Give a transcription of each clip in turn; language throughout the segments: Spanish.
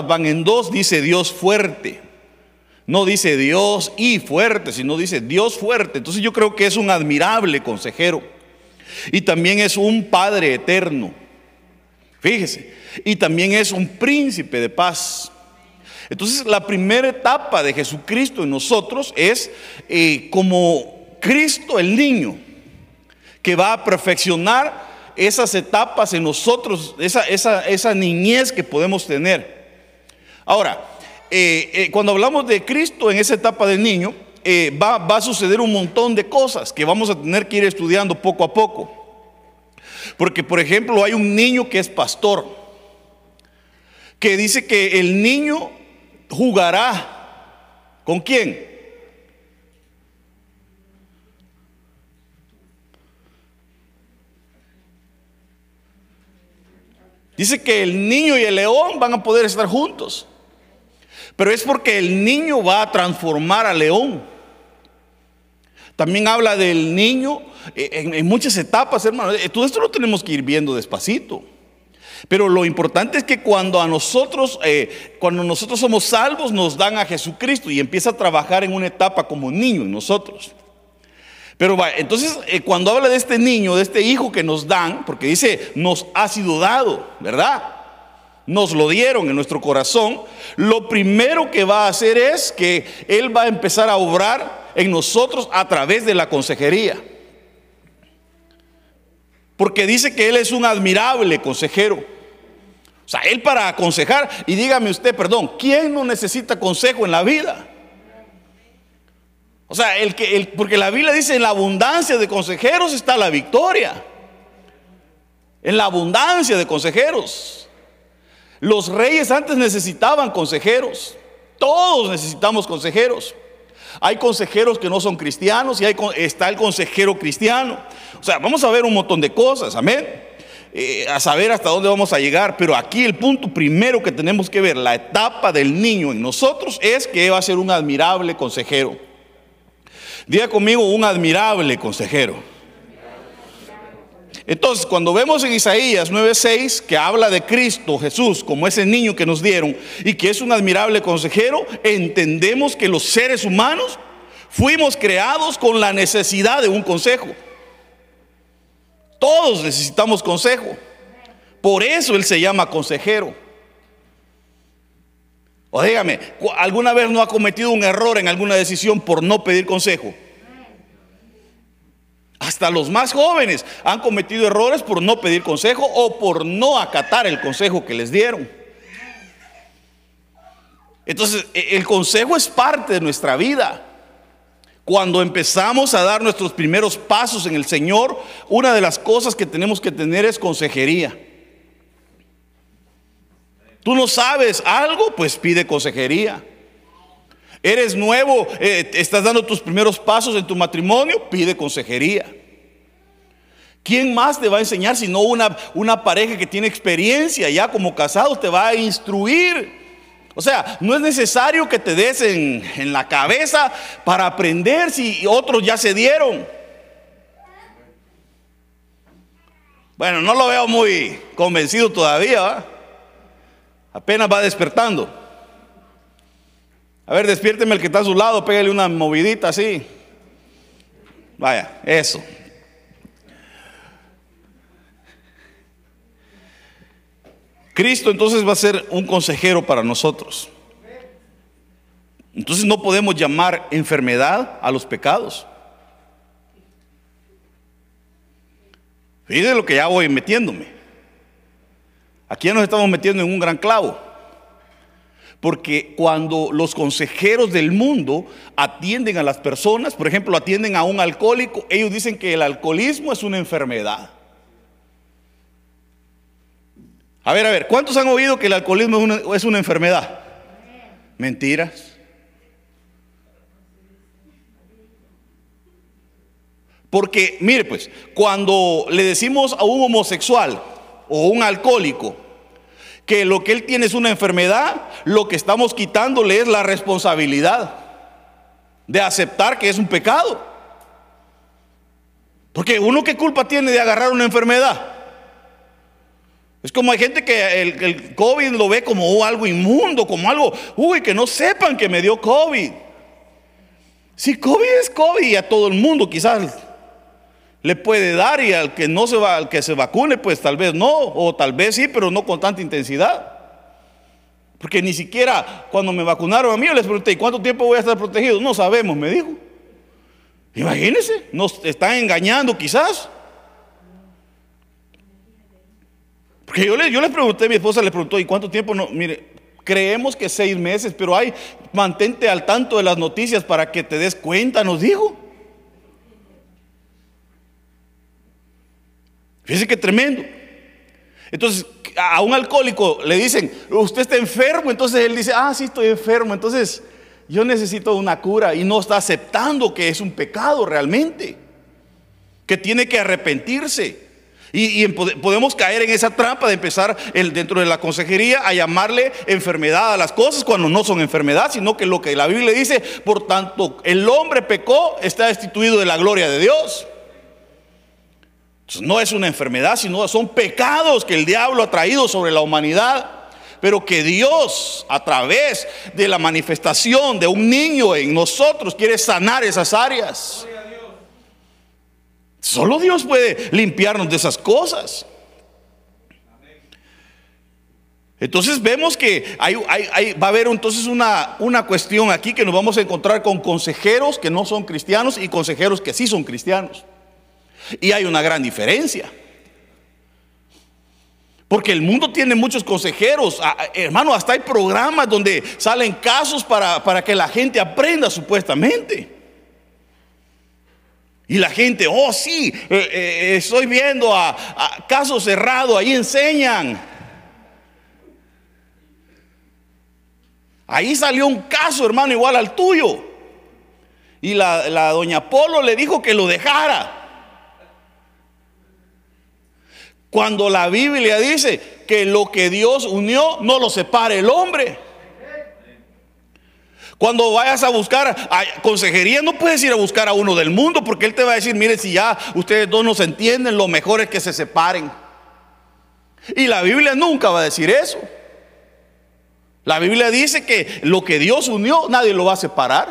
van en dos, dice Dios fuerte. No dice Dios y fuerte, sino dice Dios fuerte. Entonces yo creo que es un admirable consejero. Y también es un Padre eterno. Fíjese. Y también es un príncipe de paz. Entonces la primera etapa de Jesucristo en nosotros es eh, como Cristo el niño, que va a perfeccionar esas etapas en nosotros, esa, esa, niñez que podemos tener. Ahora, eh, eh, cuando hablamos de Cristo en esa etapa del niño, va, va a suceder un montón de cosas que vamos a tener que ir estudiando poco a poco. Porque, por ejemplo, hay un niño que es pastor, que dice que el niño jugará. ¿Con quién? Dice que el niño y el león van a poder estar juntos. Pero es porque el niño va a transformar al león. También habla del niño eh, en, muchas etapas, hermano. Eh, todo esto lo tenemos que ir viendo despacito. Pero lo importante es que cuando a nosotros, eh, cuando nosotros somos salvos, nos dan a Jesucristo y empieza a trabajar en una etapa como niño en nosotros. Pero entonces cuando habla de este niño, de este hijo que nos dan, porque dice, nos ha sido dado, ¿verdad? Nos lo dieron en nuestro corazón. Lo primero que va a hacer es que Él va a empezar a obrar en nosotros a través de la consejería. Porque dice que Él es un admirable consejero. O sea, Él para aconsejar, y dígame usted, perdón, ¿quién no necesita consejo en la vida? O sea, el que, el, porque la Biblia dice en la abundancia de consejeros está la victoria. En la abundancia de consejeros. Los reyes antes necesitaban consejeros. Todos necesitamos consejeros. Hay consejeros que no son cristianos y hay, está el consejero cristiano. O sea, vamos a ver un montón de cosas, amén. Eh, a saber hasta dónde vamos a llegar, pero aquí el punto primero que tenemos que ver, la etapa del niño en nosotros es que va a ser un admirable consejero. Diga conmigo, un admirable consejero. Entonces, cuando vemos en Isaías 9:6 que habla de Cristo Jesús como ese niño que nos dieron y que es un admirable consejero, entendemos que los seres humanos fuimos creados con la necesidad de un consejo. Todos necesitamos consejo. Por eso Él se llama consejero. O dígame, ¿alguna vez no ha cometido un error en alguna decisión por no pedir consejo? Hasta los más jóvenes han cometido errores por no pedir consejo o por no acatar el consejo que les dieron. Entonces, e, el consejo es parte de nuestra vida. Cuando empezamos a dar nuestros primeros pasos en el Señor, una de las cosas que tenemos que tener es consejería. Tú no sabes algo, pues pide consejería. Eres nuevo, eh, estás dando tus primeros pasos en tu matrimonio, pide consejería. ¿Quién más te va a enseñar si no una, una pareja que tiene experiencia ya como casados te va a instruir? O sea, no es necesario que te des en la cabeza para aprender si otros ya se dieron. Bueno, no lo veo muy convencido todavía. Apenas va despertando. A ver, despiérteme el que está a su lado, pégale una movidita así. Vaya, eso. Cristo entonces va a ser un consejero para nosotros. Entonces no podemos llamar enfermedad a los pecados. Fíjense lo que ya voy metiéndome. Aquí ya nos estamos metiendo en un gran clavo. Porque cuando los consejeros del mundo atienden a las personas, por ejemplo, atienden a un alcohólico, ellos dicen que el alcoholismo es una enfermedad. A ver, a ver, ¿cuántos han oído que el alcoholismo es una, enfermedad? Mentiras. Porque, mire pues, cuando le decimos a un homosexual o un alcohólico que lo que él tiene es una enfermedad, lo que estamos quitándole es la responsabilidad de aceptar que es un pecado. Porque uno qué culpa tiene de agarrar una enfermedad. Es como hay gente que el, COVID lo ve como algo inmundo, como algo, uy, que no sepan que me dio COVID. Si COVID es COVID y a todo el mundo quizás le puede dar y al que no se va, al que se vacune, pues tal vez no, o tal vez sí, pero no con tanta intensidad. Porque ni siquiera cuando me vacunaron a mí, yo les pregunté, ¿y cuánto tiempo voy a estar protegido? No sabemos, me dijo. Imagínense, nos están engañando quizás. Porque yo, le, yo les pregunté, mi esposa le preguntó, ¿y cuánto tiempo? No, mire, creemos que seis meses, pero hay, mantente al tanto de las noticias para que te des cuenta, nos dijo. Fíjense que tremendo. Entonces, a un alcohólico le dicen, usted está enfermo, entonces él dice, ah, sí, estoy enfermo, entonces yo necesito una cura y no está aceptando que es un pecado realmente, que tiene que arrepentirse. Y, podemos caer en esa trampa de empezar dentro de la consejería a llamarle enfermedad a las cosas cuando no son enfermedad, sino que lo que la Biblia dice, por tanto, el hombre pecó, está destituido de la gloria de Dios. No es una enfermedad, sino son pecados que el diablo ha traído sobre la humanidad pero que Dios a través de la manifestación de un niño en nosotros quiere sanar esas áreas. Solo Dios puede limpiarnos de esas cosas. Entonces vemos que hay, va a haber entonces una, una cuestión aquí que nos vamos a encontrar con consejeros que no son cristianos y consejeros que sí son cristianos. Y hay una gran diferencia. Porque el mundo tiene muchos consejeros. Hermano, hasta hay programas donde salen casos para, para que la gente aprenda supuestamente. Y la gente, oh sí, eh, eh, estoy viendo a, caso cerrado, ahí enseñan. Ahí salió un caso, hermano, igual al tuyo. Y la, la doña Polo le dijo que lo dejara. Cuando la Biblia dice que lo que Dios unió no lo separe el hombre. Cuando vayas a buscar consejería, no puedes ir a buscar a uno del mundo porque él te va a decir, mire, si ya ustedes dos no se entienden, lo mejor es que se separen. Y la Biblia nunca va a decir eso. La Biblia dice que lo que Dios unió, nadie lo va a separar.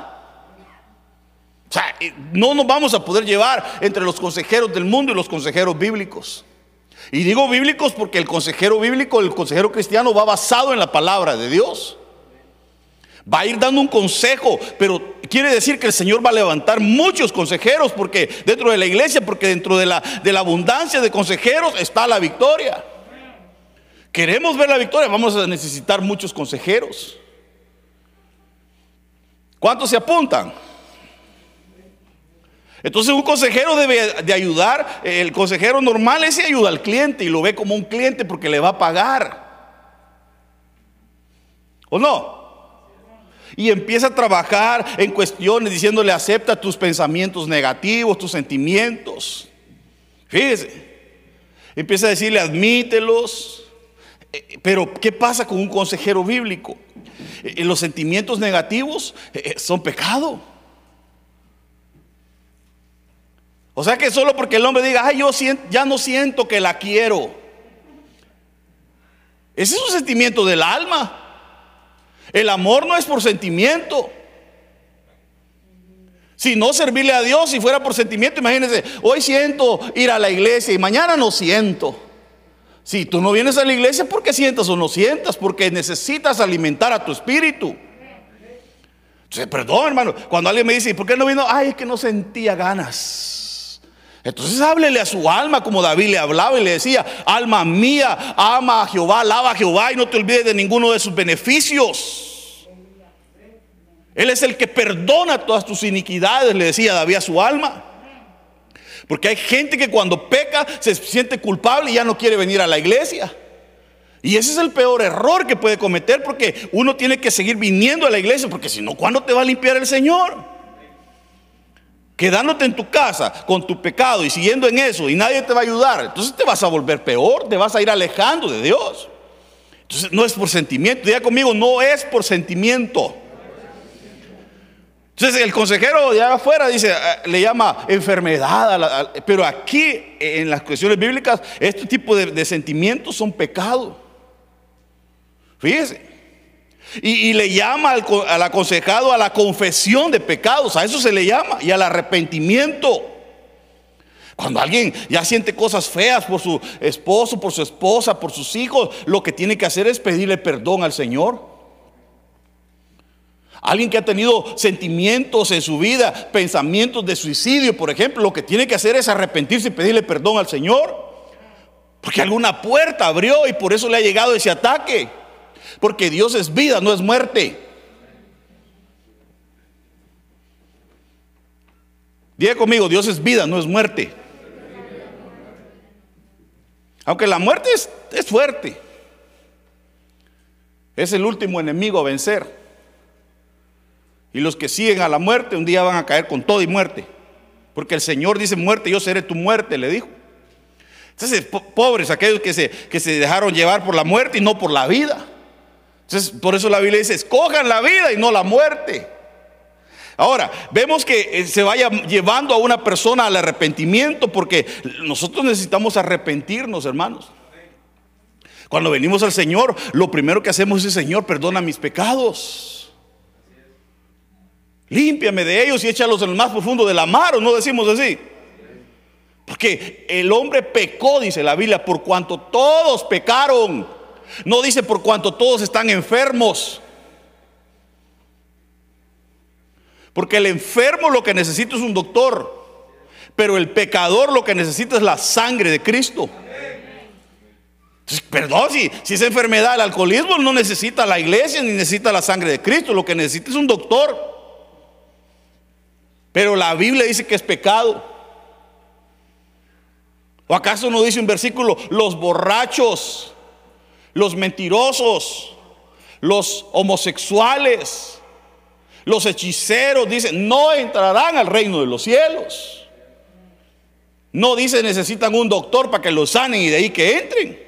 O sea, no nos vamos a poder llevar entre los consejeros del mundo y los consejeros bíblicos. Y digo bíblicos porque el consejero bíblico, el consejero cristiano va basado en la palabra de Dios. Va a ir dando un consejo, pero quiere decir que el Señor va a levantar muchos consejeros porque dentro de la iglesia, porque dentro de la, abundancia de consejeros está la victoria. Queremos ver la victoria, vamos a necesitar muchos consejeros. ¿Cuántos se apuntan? Entonces un consejero debe de ayudar, el consejero normal ese ayuda al cliente y lo ve como un cliente porque le va a pagar. ¿O no? Y empieza a trabajar en cuestiones diciéndole, acepta tus pensamientos negativos, tus sentimientos. Fíjese. Empieza a decirle, admítelos. Eh, pero, ¿qué pasa con un consejero bíblico? Eh, los sentimientos negativos eh, son pecado. O sea que solo porque el hombre diga, ay, yo ya no siento que la quiero. Ese es un sentimiento del alma. El amor no es por sentimiento. Si no servirle a Dios, si fuera por sentimiento, imagínense, hoy siento ir a la iglesia y mañana no siento. Si tú no vienes a la iglesia, porque sientas o no sientas? Porque necesitas alimentar a tu espíritu. Entonces, perdón, hermano, cuando alguien me dice, ¿por qué no vino? Ay, es que no sentía ganas. Entonces háblele a su alma como David le hablaba y le decía, alma mía, ama a Jehová, alaba a Jehová y no te olvides de ninguno de sus beneficios. Él es el que perdona todas tus iniquidades, le decía David a su alma. Porque hay gente que cuando peca se siente culpable y ya no quiere venir a la iglesia. Y ese es el peor error que puede cometer porque uno tiene que seguir viniendo a la iglesia porque si no, ¿cuándo te va a limpiar el Señor? Quedándote en tu casa con tu pecado y siguiendo en eso y nadie te va a ayudar, entonces te vas a volver peor, te vas a ir alejando de Dios. Entonces no es por sentimiento, diga conmigo, no es por sentimiento. Entonces el consejero de afuera dice, eh, le llama enfermedad, pero aquí en las cuestiones bíblicas este tipo de, sentimientos son pecado. Fíjese. Y, le llama al, al aconsejado a la confesión de pecados, a eso se le llama, y al arrepentimiento. Cuando alguien ya siente cosas feas por su esposo, por su esposa, por sus hijos, lo que tiene que hacer es pedirle perdón al Señor. Alguien que ha tenido sentimientos en su vida, pensamientos de suicidio, por ejemplo, lo que tiene que hacer es arrepentirse y pedirle perdón al Señor. Porque alguna puerta abrió y por eso le ha llegado ese ataque. Porque Dios es vida, no es muerte. Diga conmigo, Dios es vida, no es muerte. Aunque la muerte es, es fuerte. Es el último enemigo a vencer. Y los que siguen a la muerte un día van a caer con todo y muerte. Porque el Señor dice muerte, yo seré tu muerte, le dijo. Entonces, pobres aquellos que se, que se dejaron llevar por la muerte y no por la vida. Entonces, por eso la Biblia dice, escojan la vida y no la muerte. Ahora, vemos que eh, se vaya llevando a una persona al arrepentimiento porque nosotros necesitamos arrepentirnos, hermanos. Cuando venimos al Señor, lo primero que hacemos es, Señor, perdona mis pecados. Límpiame de ellos y échalos en el más profundo de la mar, ¿o no decimos así? Porque el hombre pecó, dice la Biblia, por cuanto todos pecaron. No dice por cuanto todos están enfermos. Porque el enfermo lo que necesita es un doctor, pero el pecador lo que necesita es la sangre de Cristo. perdón, si, si es enfermedad, el alcoholismo no necesita la iglesia ni necesita la sangre de Cristo, lo que necesita es un doctor. Pero la Biblia dice que es pecado. ¿O acaso no dice un versículo, los borrachos, los mentirosos, los homosexuales, los hechiceros, dicen, no entrarán al reino de los cielos? No dice necesitan un doctor para que los sanen y de ahí que entren.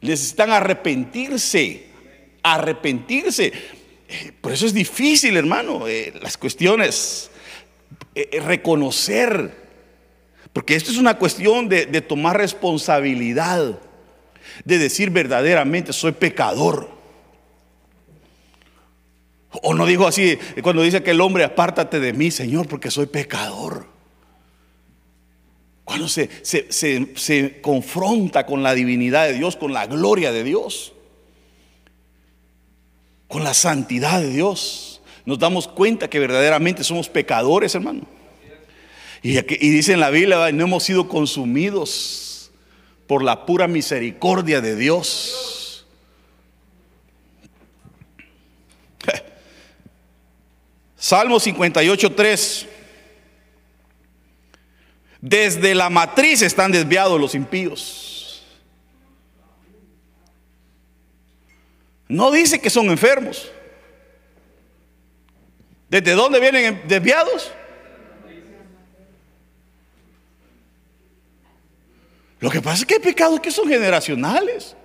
Necesitan arrepentirse, arrepentirse. Eh, por eso es difícil, hermano, eh, las cuestiones eh, reconocer, porque esto es una cuestión de tomar responsabilidad, de decir verdaderamente soy pecador. O no digo así, cuando dice que el hombre apártate de mí, Señor, porque soy pecador. Cuando se, se, se, confronta con la divinidad de Dios, con la gloria de Dios, con la santidad de Dios nos damos cuenta que verdaderamente somos pecadores, hermano. Y, dice en la Biblia, no hemos sido consumidos por la pura misericordia de Dios. Salmo 58, 3. Desde la matriz están desviados los impíos. No dice que son enfermos. ¿Desde dónde vienen desviados? Lo que pasa es que hay pecados que son generacionales.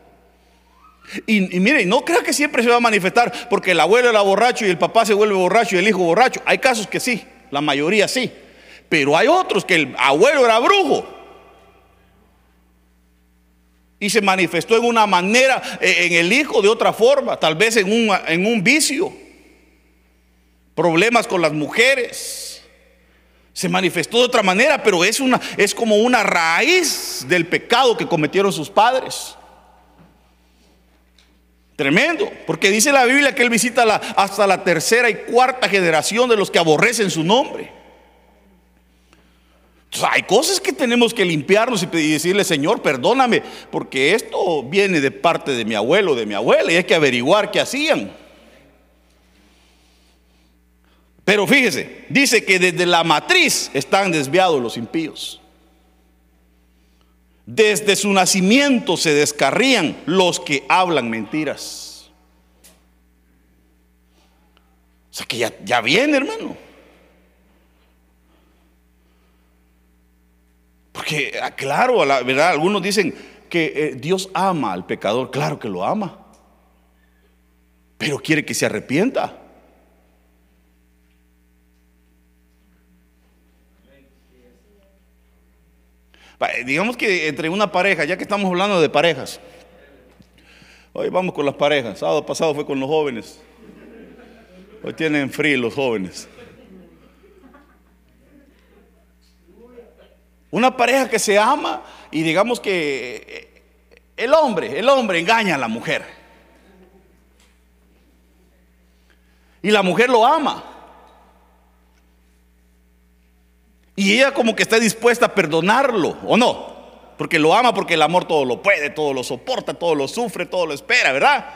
Y, y miren, no creo que siempre se va a manifestar porque el abuelo era borracho y el papá se vuelve borracho y el hijo borracho. Hay casos que sí, la mayoría sí. Pero hay otros que el abuelo era brujo. Y se manifestó en una manera, eh, en el hijo de otra forma, tal vez en un, en un vicio problemas con las mujeres. Se manifestó de otra manera, pero es, una, es como una raíz del pecado que cometieron sus padres. Tremendo, porque dice la Biblia que Él visita hasta la tercera y cuarta generación de los que aborrecen su nombre. hay cosas que tenemos que limpiarnos y decirle, Señor, perdóname, porque esto viene de parte de mi abuelo, de mi abuela, y hay que averiguar qué hacían. Pero fíjese, dice que desde la matriz están desviados los impíos. Desde su nacimiento se descarrían los que hablan mentiras. O sea que ya, ya viene, hermano. Porque, ah, claro, la verdad, algunos dicen que eh, Dios ama al pecador. Claro que lo ama. Pero quiere que se arrepienta. Digamos que entre una pareja, ya que estamos hablando de parejas. Hoy vamos con las parejas. Sábado pasado fue con los jóvenes. Hoy tienen frío los jóvenes. Una pareja que se ama y digamos que el hombre, el hombre engaña a la mujer. Y la mujer lo ama. Y ella como que está dispuesta a perdonarlo, ¿o no? Porque lo ama, porque el amor todo lo puede, todo lo soporta, todo lo sufre, todo lo espera, ¿verdad?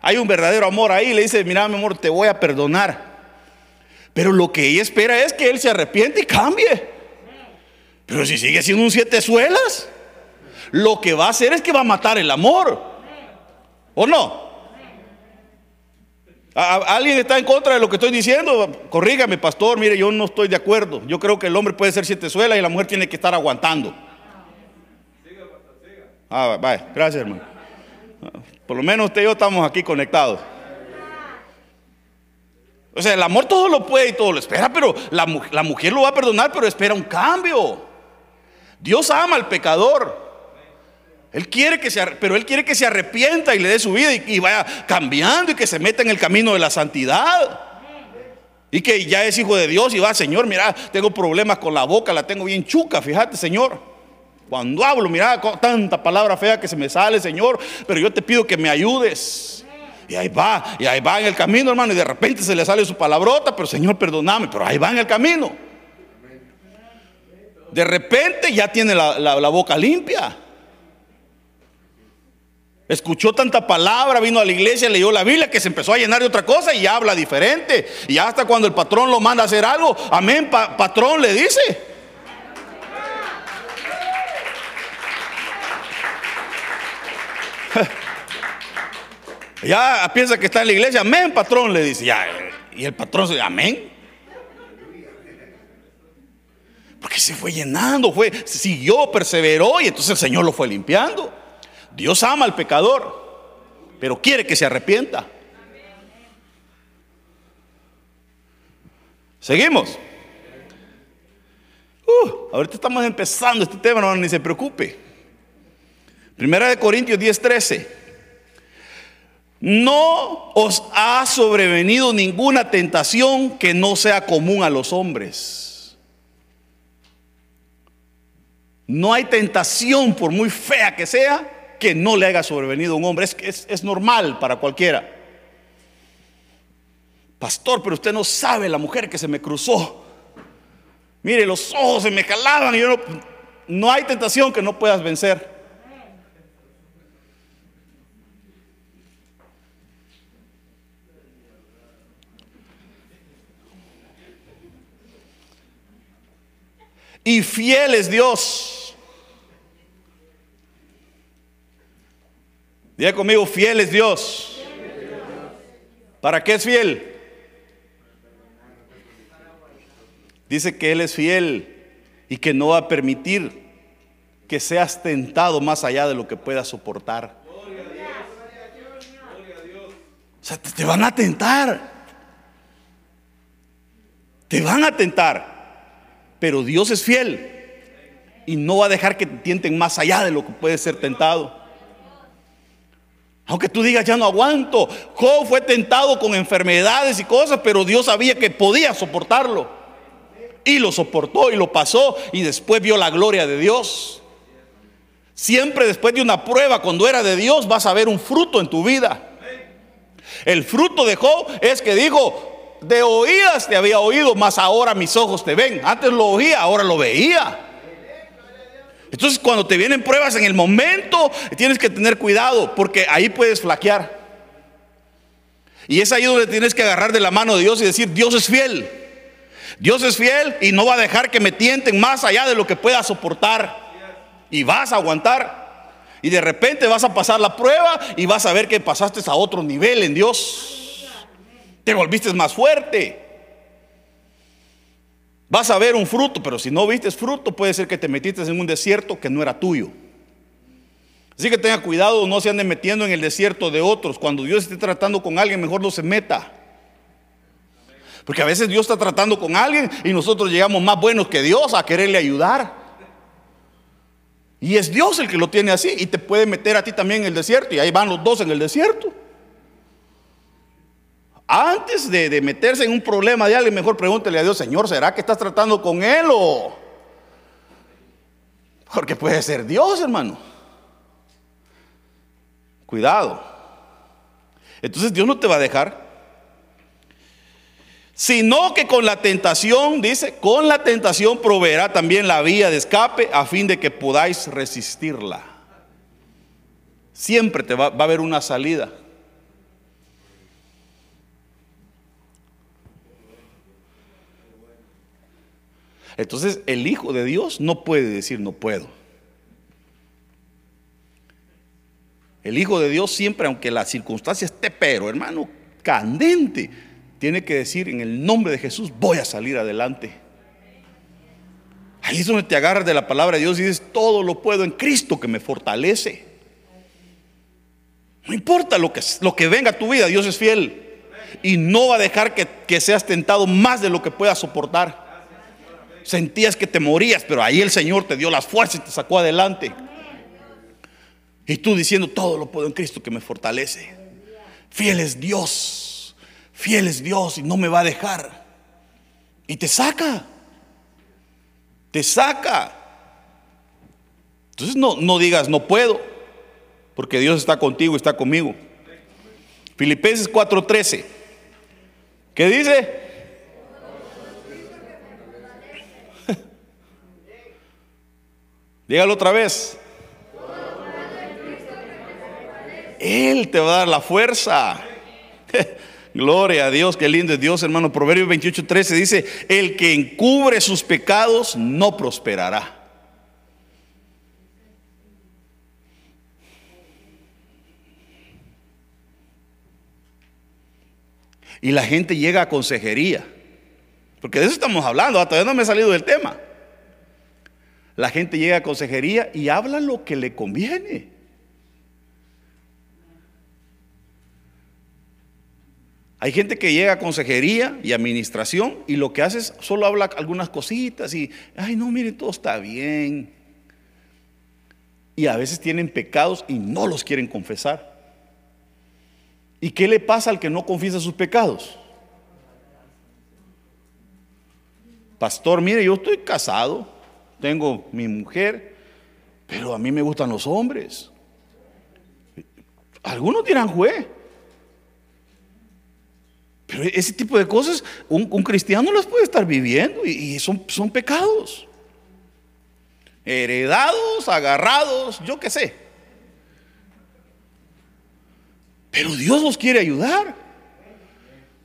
Hay un verdadero amor ahí, le dice, mira mi amor, te voy a perdonar. Pero lo que ella espera es que él se arrepiente y cambie. Pero si sigue siendo un siete suelas, lo que va a hacer es que va a matar el amor. ¿O no? ¿Alguien está en contra de lo que estoy diciendo? Corrígame, pastor. Mire, yo no estoy de acuerdo. Yo creo que el hombre puede ser siete suelas y la mujer tiene que estar aguantando. Ah, vaya, gracias, hermano. Por lo menos usted y yo estamos aquí conectados. O sea, el amor todo lo puede y todo lo espera, pero la, la mujer lo va a perdonar, pero espera un cambio. Dios ama al pecador. Él quiere que se, pero Él quiere que se arrepienta y le dé su vida y, vaya cambiando y que se meta en el camino de la santidad. Y que ya es hijo de Dios y va, Señor, mira, tengo problemas con la boca, la tengo bien chuca, fíjate, Señor. Cuando hablo, mira, tanta palabra fea que se me sale, Señor, pero yo te pido que me ayudes. Y ahí va, y ahí va en el camino, hermano, y de repente se le sale su palabrota, pero Señor, perdóname, pero ahí va en el camino. De repente ya tiene la boca limpia. Escuchó tanta palabra, vino a la iglesia, leyó la Biblia, que se empezó a llenar de otra cosa y habla diferente. Y hasta cuando el patrón lo manda a hacer algo, amén, patrón le dice. ya piensa que está en la iglesia, amén, patrón le dice. Ya, y el patrón dice, amén. Porque se fue llenando, fue, siguió, perseveró y entonces el Señor lo fue limpiando. Dios ama al pecador, pero quiere que se arrepienta. Seguimos. Uh, ahorita estamos empezando este tema, no ni se preocupe. Primera de Corintios 10:13. No os ha sobrevenido ninguna tentación que no sea común a los hombres. No hay tentación, por muy fea que sea, que no le haya sobrevenido a un hombre. Es, es, normal para cualquiera. Pastor, pero usted no sabe la mujer que se me cruzó. Mire, los ojos se me calaban y yo no, no hay tentación que no puedas vencer. Y fiel es Dios Diga conmigo, fiel es Dios. ¿Para qué es fiel? Dice que Él es fiel y que no va a permitir que seas tentado más allá de lo que puedas soportar. O sea, te van a tentar. Te van a tentar. Pero Dios es fiel y no va a dejar que te tienten más allá de lo que puede ser tentado. Aunque tú digas, ya no aguanto. Job fue tentado con enfermedades y cosas, pero Dios sabía que podía soportarlo. Y lo soportó y lo pasó y después vio la gloria de Dios. Siempre después de una prueba, cuando era de Dios, vas a ver un fruto en tu vida. El fruto de Job es que dijo, de oídas te había oído, mas ahora mis ojos te ven. Antes lo oía, ahora lo veía. Entonces cuando te vienen pruebas en el momento, tienes que tener cuidado porque ahí puedes flaquear. Y es ahí donde tienes que agarrar de la mano de Dios y decir, Dios es fiel. Dios es fiel y no va a dejar que me tienten más allá de lo que pueda soportar. Y vas a aguantar. Y de repente vas a pasar la prueba y vas a ver que pasaste a otro nivel en Dios. Te volviste más fuerte. Vas a ver un fruto, pero si no vistes fruto, puede ser que te metiste en un desierto que no era tuyo. Así que tenga cuidado, no se ande metiendo en el desierto de otros. Cuando Dios esté tratando con alguien, mejor no se meta. Porque a veces Dios está tratando con alguien y nosotros llegamos más buenos que Dios a quererle ayudar. Y es Dios el que lo tiene así y te puede meter a ti también en el desierto y ahí van los dos en el desierto. Antes de, meterse en un problema de alguien, mejor pregúntele a Dios, Señor, ¿será que estás tratando con Él o...? Porque puede ser Dios, hermano. Cuidado. Entonces Dios no te va a dejar. Sino que con la tentación, dice, con la tentación proveerá también la vía de escape a fin de que podáis resistirla. Siempre te va, va a haber una salida. Entonces el Hijo de Dios no puede decir no puedo. El Hijo de Dios siempre, aunque la circunstancia esté, pero hermano, candente, tiene que decir en el nombre de Jesús, voy a salir adelante. Ahí es donde te agarras de la palabra de Dios y dices, todo lo puedo en Cristo que me fortalece. No importa lo que, lo que venga a tu vida, Dios es fiel. Y no va a dejar que, que seas tentado más de lo que puedas soportar sentías que te morías, pero ahí el Señor te dio las fuerzas y te sacó adelante. Y tú diciendo, todo lo puedo en Cristo que me fortalece. Fiel es Dios, fiel es Dios y no me va a dejar. Y te saca, te saca. Entonces no, no digas, no puedo, porque Dios está contigo, está conmigo. Filipenses 4:13. ¿Qué dice? Dígalo otra vez. Él te va a dar la fuerza. Gloria a Dios, qué lindo es Dios, hermano. Proverbios 28, 13 dice, el que encubre sus pecados no prosperará. Y la gente llega a consejería. Porque de eso estamos hablando, ah, todavía no me he salido del tema. La gente llega a consejería y habla lo que le conviene. Hay gente que llega a consejería y administración y lo que hace es solo habla algunas cositas y, ay, no, mire, todo está bien. Y a veces tienen pecados y no los quieren confesar. ¿Y qué le pasa al que no confiesa sus pecados? Pastor, mire, yo estoy casado, tengo mi mujer, pero a mí me gustan los hombres. Algunos dirán juez. Pero ese tipo de cosas un, cristiano las puede estar viviendo y, son, son pecados. Heredados, agarrados, yo qué sé. Pero Dios los quiere ayudar.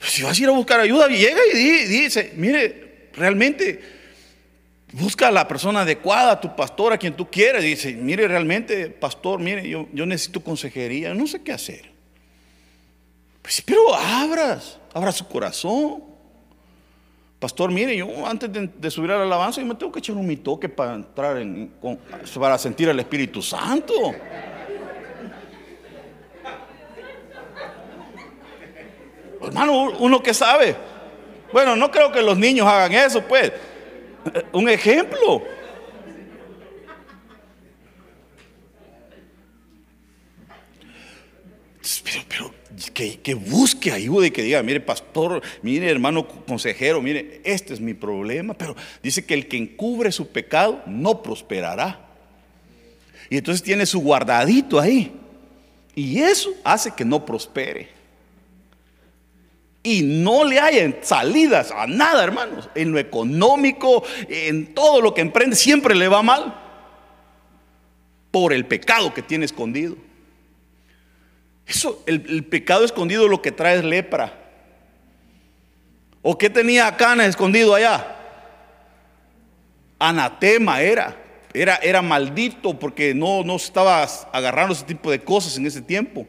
Si vas a ir a buscar ayuda, llega y dice, mire, realmente Busca a la persona adecuada, tu pastor, a quien tú quieras. Dice, mire, realmente, pastor, mire, yo, yo necesito consejería, no sé qué hacer. Pues, pero abras, abra su corazón. Pastor, mire, yo antes de, subir a la alabanza, yo me tengo que echar un mi toque para entrar en, para sentir el Espíritu Santo. Hermano, uno que sabe. Bueno, no creo que los niños hagan eso, pues un ejemplo. Pero, que, que, busque ayuda y que diga, mire pastor, mire hermano consejero, mire, este es mi problema. Pero dice que el que encubre su pecado no prosperará. Y entonces tiene su guardadito ahí. Y eso hace que no prospere y no le hayan salidas a nada, hermanos. En lo económico, en todo lo que emprende, siempre le va mal por el pecado que tiene escondido. Eso, el, pecado escondido lo que trae es lepra. ¿O qué tenía Cana escondido allá? Anatema era. Era, era maldito porque no, no estaba agarrando ese tipo de cosas en ese tiempo.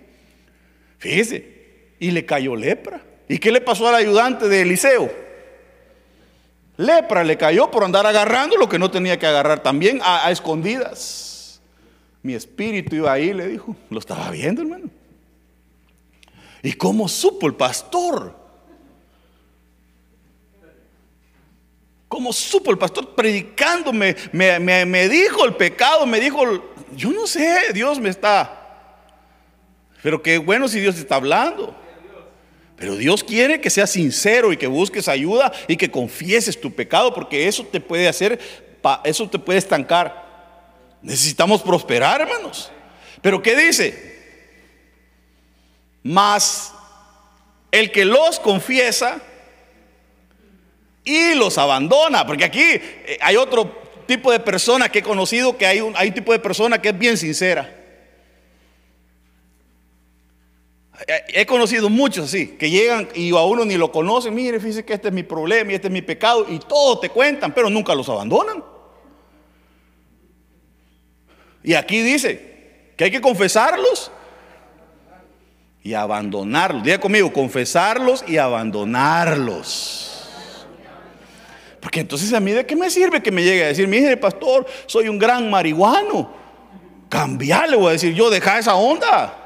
Fíjese, y le cayó lepra. ¿Y qué le pasó al ayudante de Eliseo? Lepra le cayó por andar agarrando lo que no tenía que agarrar, también a, escondidas. Mi espíritu iba ahí, le dijo. Lo estaba viendo, hermano. ¿Y cómo supo el pastor? ¿Cómo supo el pastor predicando? Me, me, dijo el pecado, me dijo, yo no sé, Dios me está. Pero qué bueno si Dios está hablando. Pero Dios quiere que seas sincero y que busques ayuda y que confieses tu pecado, porque eso te puede hacer, eso te puede estancar. Necesitamos prosperar, hermanos. Pero ¿qué dice? Mas el que los confiesa y los abandona, porque aquí eh, hay otro tipo de persona que he conocido que hay un, hay un tipo de persona que es bien sincera. He conocido muchos así, que llegan y a uno ni lo conocen, mire, fíjese que este es mi problema y este es mi pecado, y todos te cuentan, pero nunca los abandonan. Y aquí dice que hay que confesarlos y abandonarlos. Diga conmigo, confesarlos y abandonarlos. Porque entonces a mí de qué me sirve que me llegue a decir, mire pastor, soy un gran marihuano. Cambiarle, voy a decir, yo deja esa onda.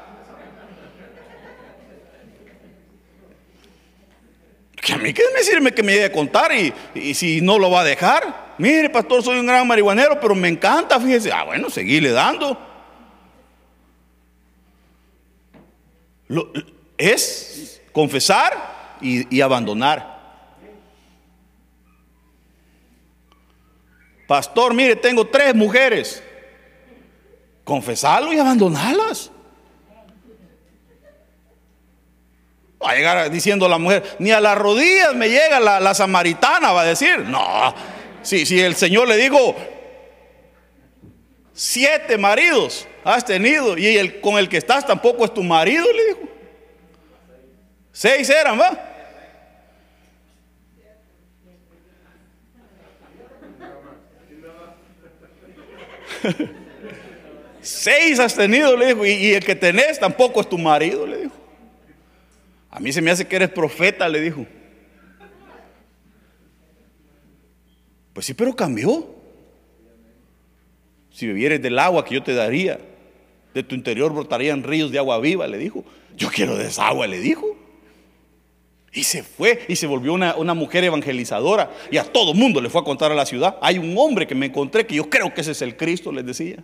Que a mí qué me sirve que me llegue a contar y, y si no lo va a dejar. Mire pastor, soy un gran marihuanero, pero me encanta, fíjese. Ah, bueno, seguirle dando. es confesar y, abandonar. Pastor, mire, tengo tres mujeres. Confesarlo y abandonarlas. A llegar diciendo la mujer, ni a las rodillas me llega la, samaritana, va a decir. No, si, si el Señor le dijo, siete maridos has tenido y el con el que estás tampoco es tu marido, le dijo. Seis eran, ¿va? Seis has tenido, le dijo, y, y, el que tenés tampoco es tu marido, le dijo. A mí se me hace que eres profeta, le dijo. Pues sí, pero cambió. Si bebieres del agua que yo te daría, de tu interior brotarían ríos de agua viva, le dijo. Yo quiero de esa agua, le dijo. Y se fue y se volvió una, mujer evangelizadora. Y a todo mundo le fue a contar a la ciudad. Hay un hombre que me encontré que yo creo que ese es el Cristo, les decía.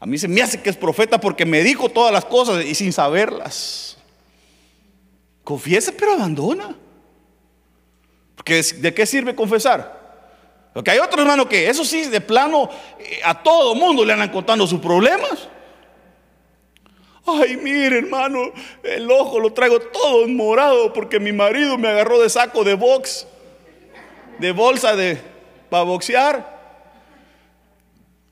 A mí se me hace que es profeta porque me dijo todas las cosas y sin saberlas. Confiesa pero abandona. Porque ¿de qué sirve confesar? Porque hay otro hermano que, eso sí, de plano, eh, a todo mundo le andan contando sus problemas. Ay, mire, hermano, el ojo lo traigo todo morado porque mi marido me agarró de saco de box, de bolsa de para boxear.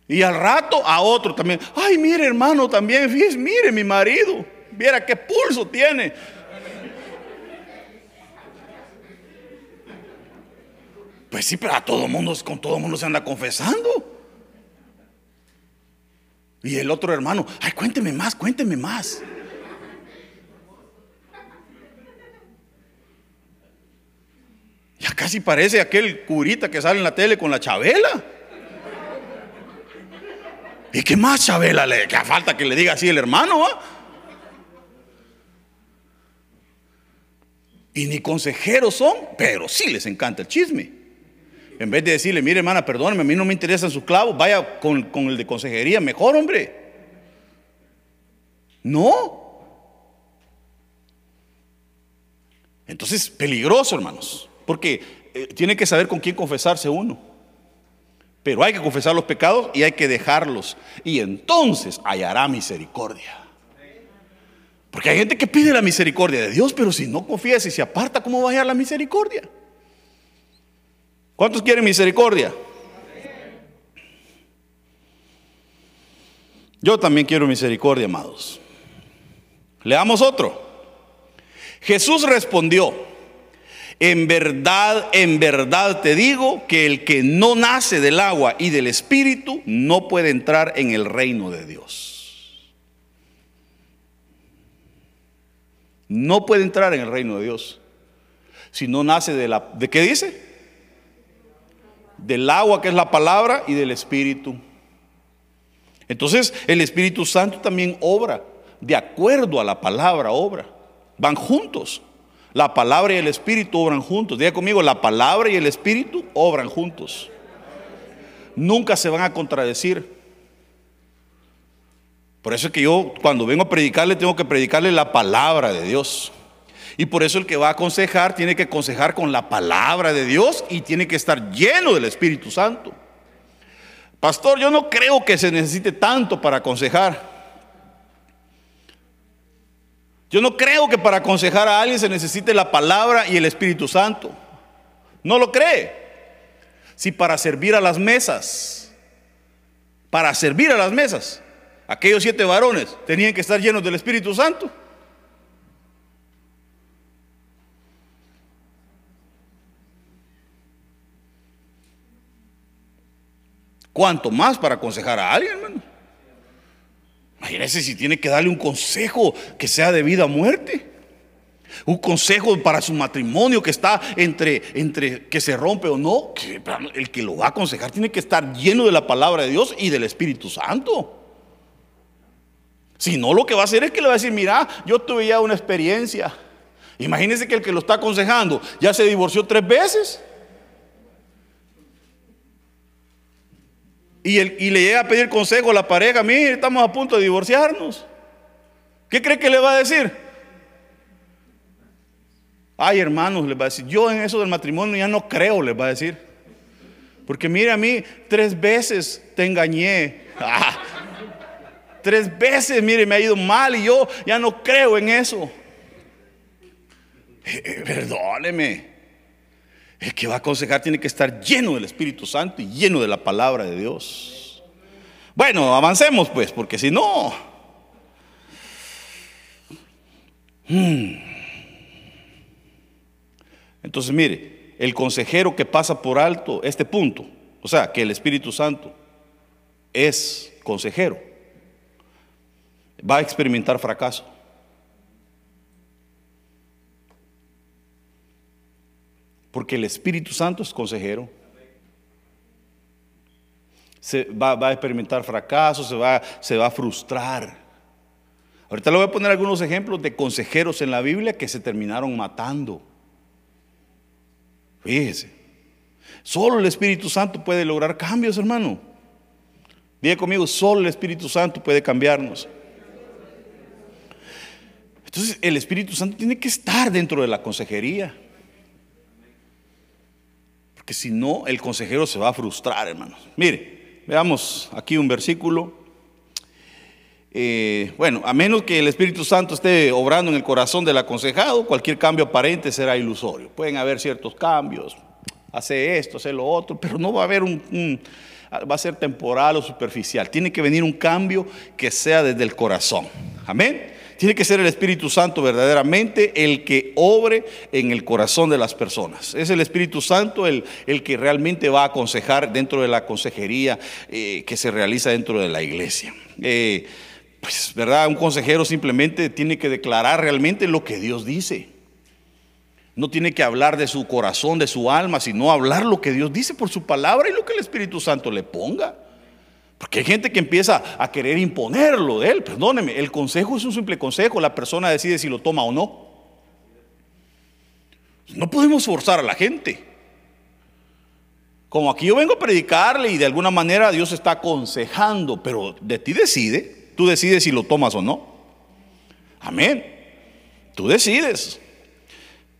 Y al rato a otro también. Ay, mire, hermano, también, mire, mi marido, viera qué pulso tiene. Pues sí, pero a todo mundo, con todo mundo se anda confesando. Y el otro hermano, ay, cuénteme más, cuénteme más. Ya casi parece aquel curita que sale en la tele con la Chabela. ¿Y qué más Chabela le que falta que le diga así el hermano? Y ni consejeros son, pero sí les encanta el chisme. En vez de decirle, mire hermana, perdóneme, a mí no me interesan sus clavos, vaya con, el de consejería, mejor hombre. No. Entonces, peligroso, hermanos, porque eh, tiene que saber con quién confesarse uno. Pero hay que confesar los pecados y hay que dejarlos. Y entonces hallará misericordia. Porque hay gente que pide la misericordia de Dios, pero si no confiesa y se aparta, ¿cómo va a hallar la misericordia? ¿Cuántos quieren misericordia? Yo también quiero misericordia, amados. Leamos otro. Jesús respondió, en verdad, en verdad te digo que el que no nace del agua y del espíritu no puede entrar en el reino de Dios. No puede entrar en el reino de Dios. Si no nace de la... ¿De qué dice? Del agua que es la palabra y del Espíritu. Entonces el Espíritu Santo también obra de acuerdo a la palabra, obra. Van juntos. La palabra y el espíritu obran juntos. Diga conmigo, la palabra y el espíritu obran juntos. Nunca se van a contradecir. Por eso es que yo cuando vengo a predicarle tengo que predicarle la palabra de Dios. Y por eso el que va a aconsejar tiene que aconsejar con la palabra de Dios y tiene que estar lleno del Espíritu Santo. Pastor, yo no creo que se necesite tanto para aconsejar. Yo no creo que para aconsejar a alguien se necesite la palabra y el Espíritu Santo. No lo cree. Si para servir a las mesas, para servir a las mesas, aquellos siete varones tenían que estar llenos del Espíritu Santo. ¿Cuánto más para aconsejar a alguien, hermano? Imagínese si tiene que darle un consejo que sea de vida a muerte. Un consejo para su matrimonio que está entre, entre que se rompe o no. el que lo va a aconsejar tiene que estar lleno de la palabra de Dios y del Espíritu Santo. Si no, lo que va a hacer es que le va a decir, mira, yo tuve ya una experiencia. Imagínese que el que lo está aconsejando ya se divorció tres veces. Y, le llega a pedir consejo a la pareja, mire, estamos a punto de divorciarnos. ¿Qué cree que le va a decir? Ay, hermanos, le va a decir, yo en eso del matrimonio ya no creo, le va a decir. Porque mire a mí, tres veces te engañé. Tres veces, mire, me ha ido mal y yo ya no creo en eso. Eh, eh, perdóneme. El que va a aconsejar tiene que estar lleno del Espíritu Santo y lleno de la palabra de Dios. Bueno, avancemos pues, porque si no... Hmm. Entonces, mire, el consejero que pasa por alto este punto, o sea, que el Espíritu Santo es consejero, va a experimentar fracaso. Porque el Espíritu Santo es consejero. Se va, a experimentar fracaso, se va, se va a frustrar. Ahorita le voy a poner algunos ejemplos de consejeros en la Biblia que se terminaron matando. Fíjese. Solo el Espíritu Santo puede lograr cambios, hermano. Diga conmigo, solo el Espíritu Santo puede cambiarnos. Entonces, el Espíritu Santo tiene que estar dentro de la consejería si no, el consejero se va a frustrar, hermanos. Mire, veamos aquí un versículo. Eh, bueno, a menos que el Espíritu Santo esté obrando en el corazón del aconsejado, cualquier cambio aparente será ilusorio. Pueden haber ciertos cambios, hace esto, hace lo otro, pero no va a haber un, va a ser temporal o superficial. Tiene que venir un cambio que sea desde el corazón. Amén. Tiene que ser el Espíritu Santo verdaderamente el que obre en el corazón de las personas. Es el Espíritu Santo el, el que realmente va a aconsejar dentro de la consejería eh, que se realiza dentro de la iglesia. Eh, pues, ¿verdad? Un consejero simplemente tiene que declarar realmente lo que Dios dice. No tiene que hablar de su corazón, de su alma, sino hablar lo que Dios dice por su palabra y lo que el Espíritu Santo le ponga. Porque hay gente que empieza a querer imponerlo de él. Perdóneme, el consejo es un simple consejo. La persona decide si lo toma o no. No podemos forzar a la gente. Como aquí yo vengo a predicarle y de alguna manera Dios está aconsejando, pero de ti decide. Tú decides si lo tomas o no. Amén. Tú decides.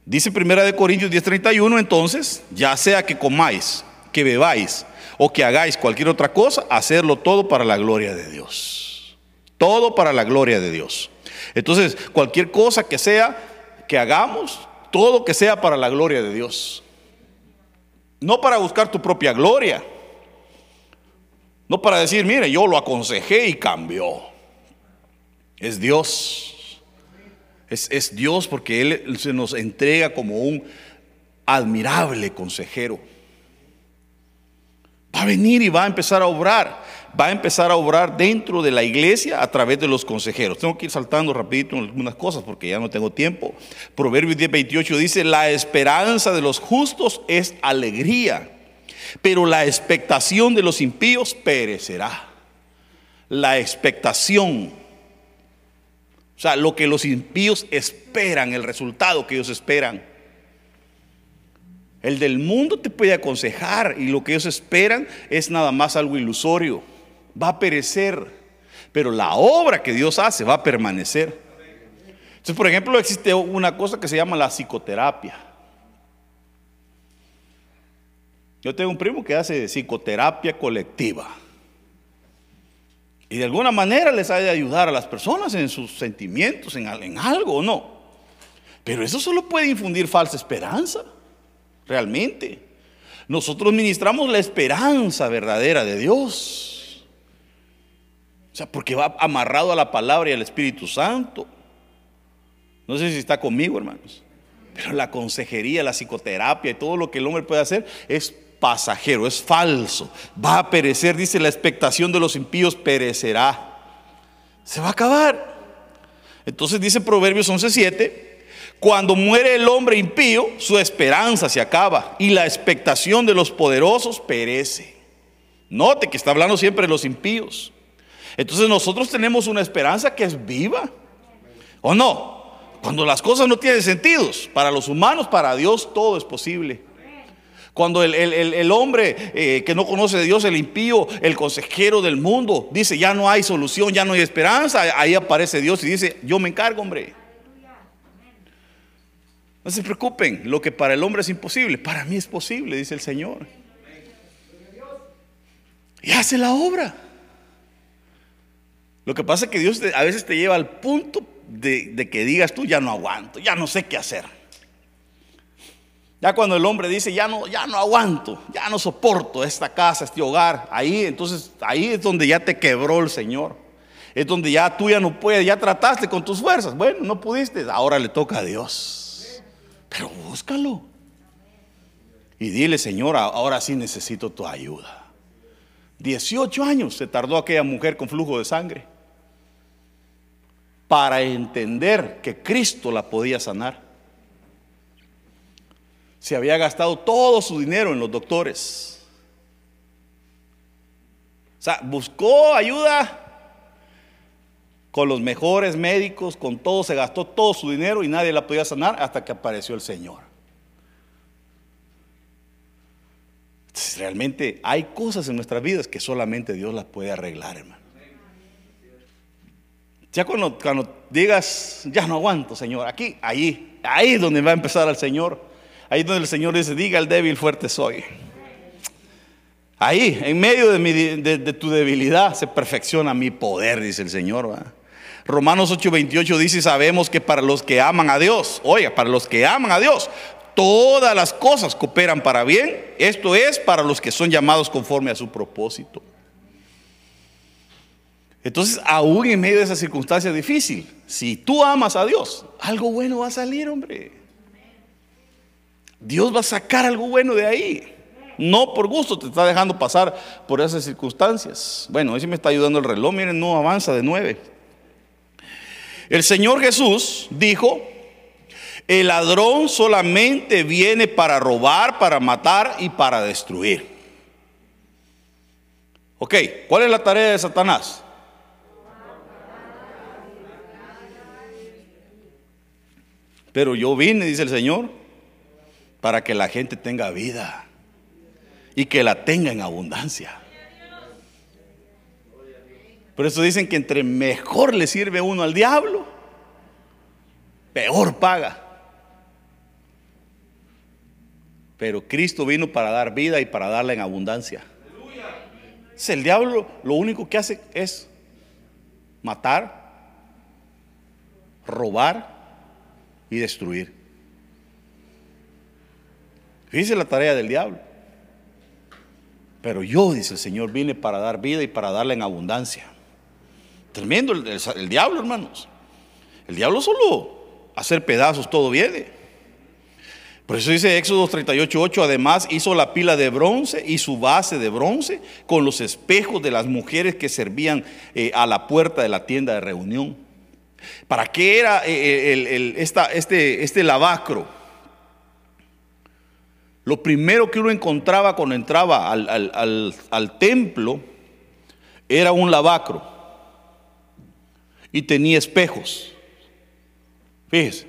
Dice Primera de Corintios 10:31, entonces, ya sea que comáis, que bebáis o que hagáis cualquier otra cosa, hacerlo todo para la gloria de Dios. Todo para la gloria de Dios. Entonces, cualquier cosa que sea que hagamos, todo que sea para la gloria de Dios. No para buscar tu propia gloria. No para decir, mire, yo lo aconsejé y cambió. Es Dios. Es, es Dios porque Él se nos entrega como un admirable consejero va a venir y va a empezar a obrar. Va a empezar a obrar dentro de la iglesia a través de los consejeros. Tengo que ir saltando rapidito en algunas cosas porque ya no tengo tiempo. Proverbios 10, 28 dice, la esperanza de los justos es alegría, pero la expectación de los impíos perecerá. La expectación. O sea, lo que los impíos esperan, el resultado que ellos esperan. El del mundo te puede aconsejar y lo que ellos esperan es nada más algo ilusorio. Va a perecer, pero la obra que Dios hace va a permanecer. Entonces, por ejemplo, existe una cosa que se llama la psicoterapia. Yo tengo un primo que hace psicoterapia colectiva. Y de alguna manera les ha de ayudar a las personas en sus sentimientos, en, en algo o no. Pero eso solo puede infundir falsa esperanza realmente. Nosotros ministramos la esperanza verdadera de Dios. O sea, porque va amarrado a la palabra y al Espíritu Santo. No sé si está conmigo, hermanos. Pero la consejería, la psicoterapia y todo lo que el hombre puede hacer es pasajero, es falso. Va a perecer, dice la expectación de los impíos perecerá. Se va a acabar. Entonces dice Proverbios 11:7 cuando muere el hombre impío, su esperanza se acaba y la expectación de los poderosos perece. Note que está hablando siempre de los impíos. Entonces nosotros tenemos una esperanza que es viva. ¿O no? Cuando las cosas no tienen sentido, para los humanos, para Dios, todo es posible. Cuando el, hombre eh, que no conoce a Dios, el impío, el consejero del mundo, dice, ya no hay solución, ya no hay esperanza, ahí aparece Dios y dice, yo me encargo, hombre. No se preocupen, lo que para el hombre es imposible, para mí es posible, dice el Señor. Y hace la obra. Lo que pasa es que Dios a veces te lleva al punto de, que digas tú, ya no aguanto, ya no sé qué hacer. Ya cuando el hombre dice, ya no, ya no aguanto, ya no soporto esta casa, este hogar, ahí entonces, ahí es donde ya te quebró el Señor. Es donde ya tú ya no puedes, ya trataste con tus fuerzas. Bueno, no pudiste, ahora le toca a Dios. Pero búscalo. Y dile, Señor, ahora sí necesito tu ayuda. 18 años se tardó aquella mujer con flujo de sangre para entender que Cristo la podía sanar. Se había gastado todo su dinero en los doctores. O sea, buscó ayuda con los mejores médicos, con todo, se gastó todo su dinero y nadie la podía sanar hasta que apareció el Señor. realmente hay cosas en nuestras vidas que solamente Dios las puede arreglar, hermano. Ya cuando, digas, ya no aguanto, Señor, aquí, ahí, ahí es donde va a empezar el Señor. Ahí es donde el Señor dice, diga el débil, fuerte soy. Ahí, en medio de, de tu debilidad, se perfecciona mi poder, dice el Señor. Romanos 8:28 dice, sabemos que para los que aman a Dios, oiga, para los que aman a Dios, todas las cosas cooperan para bien. Esto es para los que son llamados conforme a su propósito. Entonces, aún en medio de esa circunstancia difícil, si tú amas a Dios, algo bueno va a salir, hombre. Dios va a sacar algo bueno de ahí. No por gusto te está dejando pasar por esas circunstancias. Bueno, ese me está ayudando el reloj. Miren, no avanza de nueve. El Señor Jesús dijo, el ladrón solamente viene para robar, para matar y para destruir. Ok, ¿cuál es la tarea de Satanás? Pero yo vine, dice el Señor, para que la gente tenga vida y que la tenga en abundancia. Por eso dicen que entre mejor le sirve uno al diablo, peor paga. Pero Cristo vino para dar vida y para darla en abundancia. el diablo lo único que hace es matar, robar y destruir. Fíjese la tarea del diablo. Pero yo, dice el Señor, vine para dar vida y para darla en abundancia. Tremendo el, diablo, hermanos. El diablo solo hacer pedazos todo viene. Por eso dice Éxodo 38:8, además hizo la pila de bronce y su base de bronce con los espejos de las mujeres que servían eh, a la puerta de la tienda de reunión. ¿Para qué era eh, este, este lavacro? Lo primero que uno encontraba cuando entraba al templo era un lavacro y tenía espejos. Fíjese.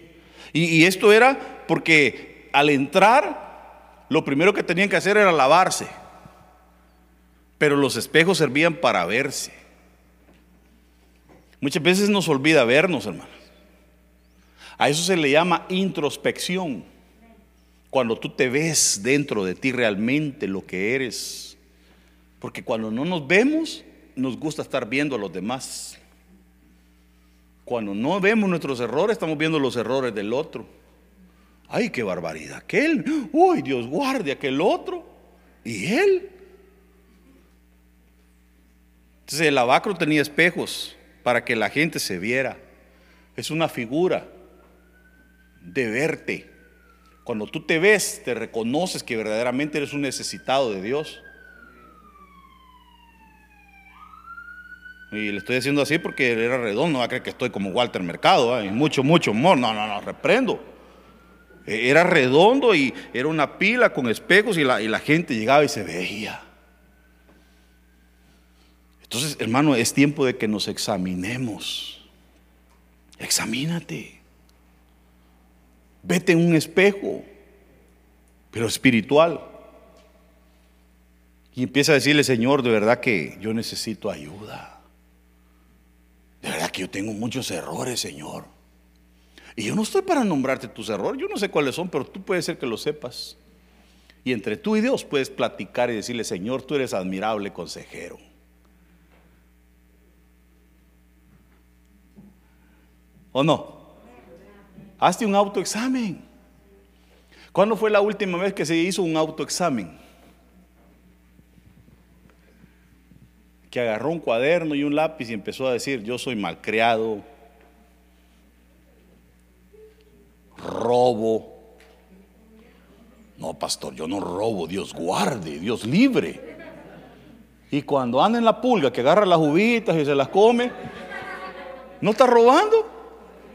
Y, esto era porque al entrar, lo primero que tenían que hacer era lavarse. Pero los espejos servían para verse. Muchas veces nos olvida vernos, hermanos. A eso se le llama introspección. Cuando tú te ves dentro de ti realmente lo que eres. Porque cuando no nos vemos, nos gusta estar viendo a los demás. Cuando no vemos nuestros errores, estamos viendo los errores del otro. Ay, qué barbaridad. Aquel, uy, Dios guarde aquel otro. Y él. Entonces el abacro tenía espejos para que la gente se viera. Es una figura de verte. Cuando tú te ves, te reconoces que verdaderamente eres un necesitado de Dios. Y le estoy haciendo así porque era redondo, va a creer que estoy como Walter Mercado, y mucho, mucho amor. No, no, no, reprendo. E, era redondo y era una pila con espejos y la, y la gente llegaba y se veía. Entonces, hermano, es tiempo de que nos examinemos. Examínate. Vete en un espejo, pero espiritual. Y empieza a decirle, Señor, de verdad que yo necesito ayuda. De verdad que yo tengo muchos errores, Señor. Y yo no estoy para nombrarte tus errores, yo no sé cuáles son, pero tú puedes ser que lo sepas. Y entre tú y Dios puedes platicar y decirle, Señor, tú eres admirable consejero. ¿O no? Hazte un autoexamen. ¿Cuándo fue la última vez que se hizo un autoexamen? Que agarró un cuaderno y un lápiz y empezó a decir, yo soy malcriado, robo. No, pastor, yo no robo, Dios guarde, Dios libre. Y cuando anda en la pulga, que agarra las uvitas y se las come, ¿no está robando?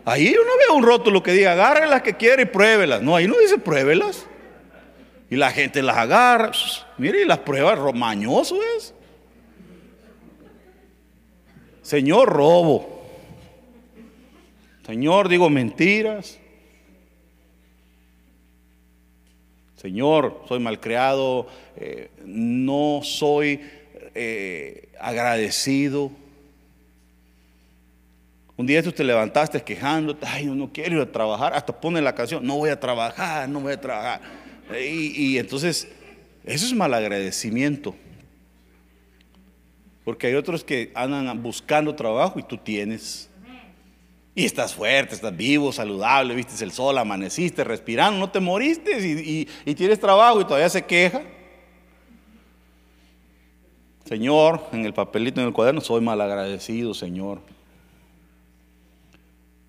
Ahí yo no veo un rótulo que diga, agarre las que quiere y pruébelas. No, ahí no dice pruébelas. Y la gente las agarra. Mire, y las pruebas, romañoso es. Señor, robo. Señor, digo mentiras. Señor, soy malcriado, eh, no soy eh, agradecido. Un día tú te levantaste quejándote, ay, yo no quiero ir a trabajar, hasta pone la canción, no voy a trabajar, no voy a trabajar. Y, entonces, eso es malagradecimiento. Porque hay otros que andan buscando trabajo y tú tienes. Y estás fuerte, estás vivo, saludable, viste el sol, amaneciste, respirando, no te moriste y, tienes trabajo y todavía se queja. Señor, en el papelito, en el cuaderno, soy malagradecido, Señor.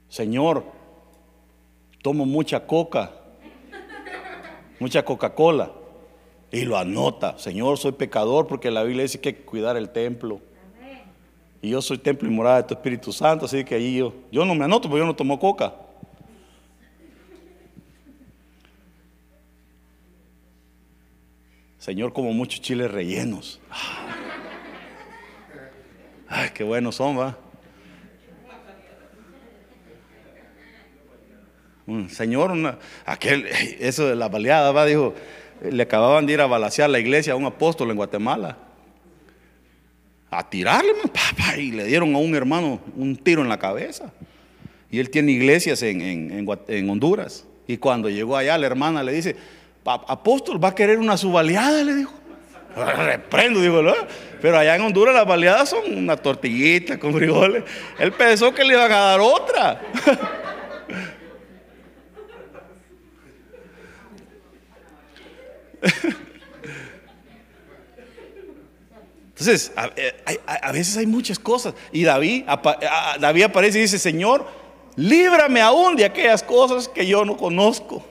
Señor, tomo mucha coca, mucha Coca-Cola. Y lo anota, Señor, soy pecador porque la Biblia dice que hay que cuidar el templo. Y yo soy templo y morada de tu Espíritu Santo, así que allí yo, yo no me anoto porque yo no tomo coca. Señor, como muchos chiles rellenos. Ay, qué buenos son, va. Un señor, aquel, eso de la baleada, va, dijo, le acababan de ir a balasear la iglesia a un apóstol en Guatemala. A tirarle, papá, y le dieron a un hermano un tiro en la cabeza. Y él tiene iglesias en, en, Honduras. Y cuando llegó allá, la hermana le dice, apóstol, ¿va a querer una subaleada? Le dijo. Reprendo, digo. Pero allá en Honduras las baleadas son una tortillita con frijoles. Él pensó que le iban a dar otra. Entonces, a, veces hay muchas cosas. Y David, David aparece y dice, Señor, líbrame aún de aquellas cosas que yo no conozco,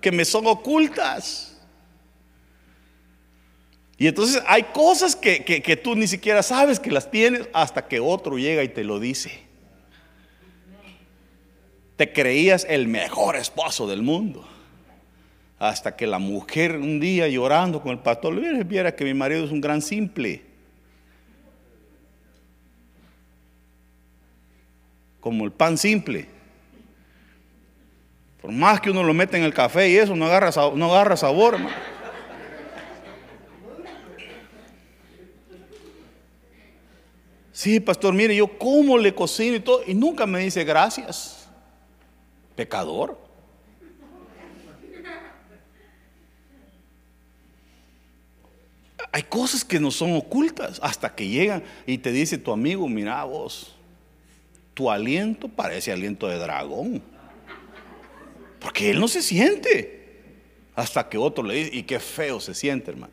que me son ocultas. Y entonces hay cosas que tú ni siquiera sabes que las tienes hasta que otro llega y te lo dice. Te creías el mejor esposo del mundo. Hasta que la mujer un día llorando con el pastor le viera que mi marido es un gran simple. Como el pan simple. Por más que uno lo mete en el café y eso, no agarra, sabor. Sí, pastor, mire, yo cómo le cocino y todo, y nunca me dice gracias. Pecador. Hay cosas que no son ocultas hasta que llegan y te dice tu amigo, mira vos, tu aliento parece aliento de dragón. Porque él no se siente. Hasta que otro le dice, y qué feo se siente, hermano.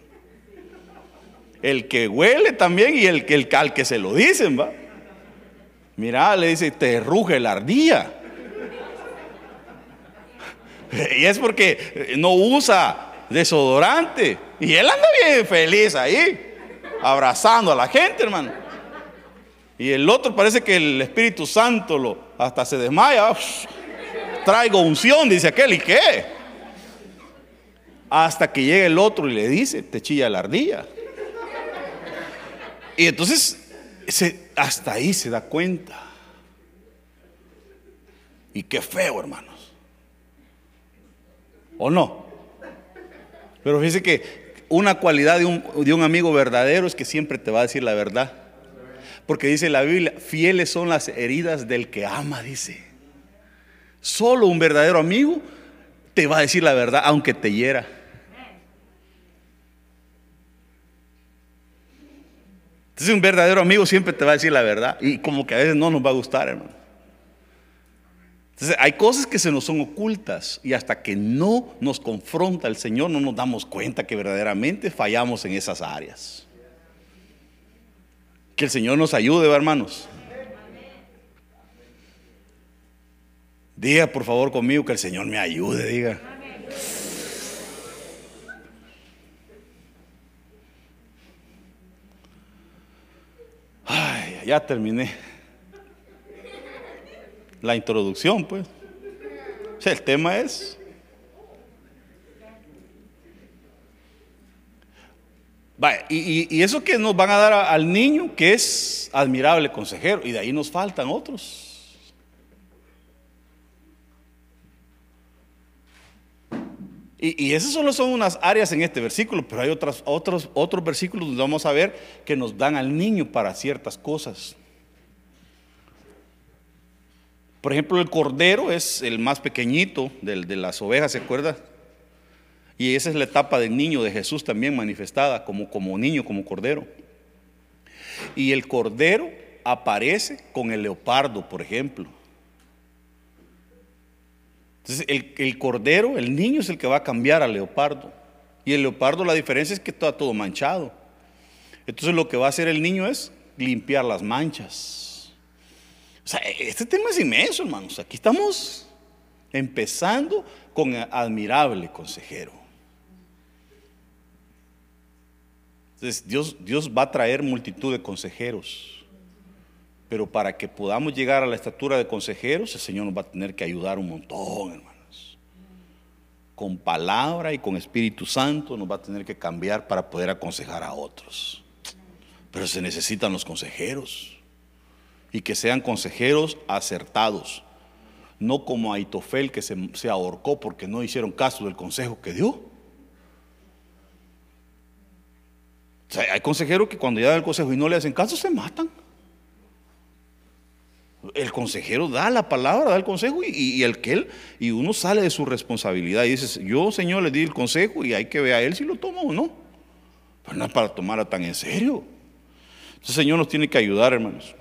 El que huele también y el, el al que se lo dicen, va. Mira, le dice, te ruge la ardilla. Y es porque no usa desodorante. Y él anda bien feliz ahí, abrazando a la gente, hermano. Y el otro parece que el Espíritu Santo lo hasta se desmaya. Traigo unción, dice aquel, ¿y qué? Hasta que llega el otro y le dice, te chilla la ardilla. Y entonces, hasta ahí se da cuenta. Y qué feo, hermanos. ¿O no? Pero fíjese que una cualidad de un, de un amigo verdadero es que siempre te va a decir la verdad. Porque dice la Biblia, fieles son las heridas del que ama, dice. Solo un verdadero amigo te va a decir la verdad, aunque te hiera. Entonces un verdadero amigo siempre te va a decir la verdad y como que a veces no nos va a gustar, hermano. Entonces hay cosas que se nos son ocultas y hasta que no nos confronta el Señor no nos damos cuenta que verdaderamente fallamos en esas áreas. Que el Señor nos ayude, hermanos. Diga por favor conmigo que el Señor me ayude, diga. Ay, ya terminé. La introducción, pues. O sea, el tema es. Vaya, y, eso que nos van a dar al niño, que es admirable consejero, y de ahí nos faltan otros. Y, esas solo son unas áreas en este versículo, pero hay otras, otros, otros versículos donde vamos a ver que nos dan al niño para ciertas cosas. Por ejemplo, el cordero es el más pequeñito de, las ovejas, ¿se acuerda? Y esa es la etapa del niño de Jesús también manifestada como, como niño, como cordero. Y el cordero aparece con el leopardo, por ejemplo. Entonces, el, cordero, el niño es el que va a cambiar al leopardo. Y el leopardo, la diferencia es que está todo manchado. Entonces, lo que va a hacer el niño es limpiar las manchas. O sea, este tema es inmenso, hermanos. Aquí estamos empezando con admirable consejero. Entonces, Dios, Dios va a traer multitud de consejeros. Pero para que podamos llegar a la estatura de consejeros, el Señor nos va a tener que ayudar un montón, hermanos. Con palabra y con Espíritu Santo nos va a tener que cambiar para poder aconsejar a otros. Pero se necesitan los consejeros. Y que sean consejeros acertados. No como Aitofel que se, se ahorcó porque no hicieron caso del consejo que dio. Hay consejeros que cuando ya dan el consejo y no le hacen caso se matan. El consejero da la palabra, da el consejo y, el que él, y uno sale de su responsabilidad y dice, yo Señor le di el consejo y hay que ver a él si lo toma o no. Pero no es para tomarla tan en serio. Entonces el Señor nos tiene que ayudar, hermanos.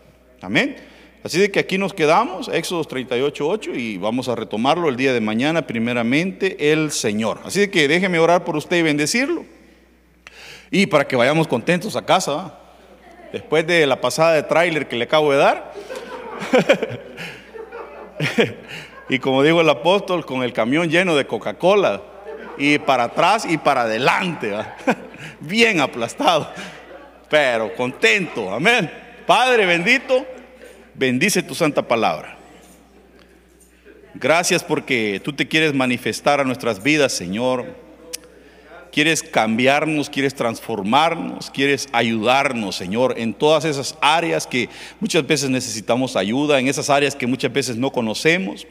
Amén. Así de que aquí nos quedamos, Éxodo 38, 8, y vamos a retomarlo el día de mañana, primeramente el Señor. Así de que déjeme orar por usted y bendecirlo. Y para que vayamos contentos a casa, después de la pasada de tráiler que le acabo de dar. y como dijo el apóstol, con el camión lleno de Coca-Cola. Y para atrás y para adelante. Bien aplastado. Pero contento. Amén. Padre bendito, bendice tu santa palabra. Gracias porque tú te quieres manifestar a nuestras vidas, Señor quieres cambiarnos, quieres transformarnos, quieres ayudarnos, Señor, en todas esas áreas que muchas veces necesitamos ayuda, en esas áreas que muchas veces no conocemos.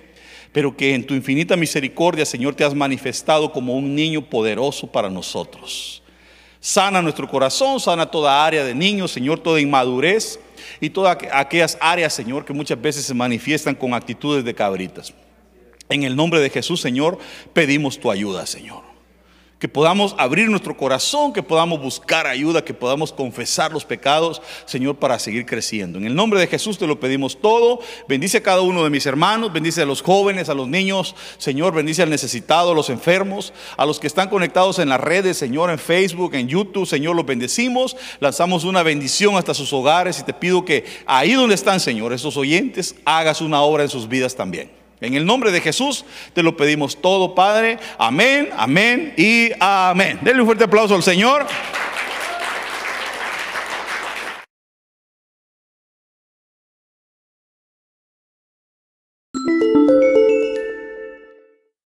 pero que en tu infinita misericordia, Señor, te has manifestado como un niño poderoso para nosotros. Sana nuestro corazón, sana toda área de niños, Señor, toda inmadurez y todas aquellas áreas, Señor, que muchas veces se manifiestan con actitudes de cabritas. En el nombre de Jesús, Señor, pedimos tu ayuda, Señor que podamos abrir nuestro corazón, que podamos buscar ayuda, que podamos confesar los pecados, Señor, para seguir creciendo. En el nombre de Jesús te lo pedimos todo. Bendice a cada uno de mis hermanos, bendice a los jóvenes, a los niños, Señor, bendice al necesitado, a los enfermos, a los que están conectados en las redes, Señor, en Facebook, en YouTube, Señor, los bendecimos. Lanzamos una bendición hasta sus hogares y te pido que ahí donde están, Señor, esos oyentes, hagas una obra en sus vidas también. En el nombre de Jesús te lo pedimos todo, Padre. Amén, amén y amén. Denle un fuerte aplauso al Señor.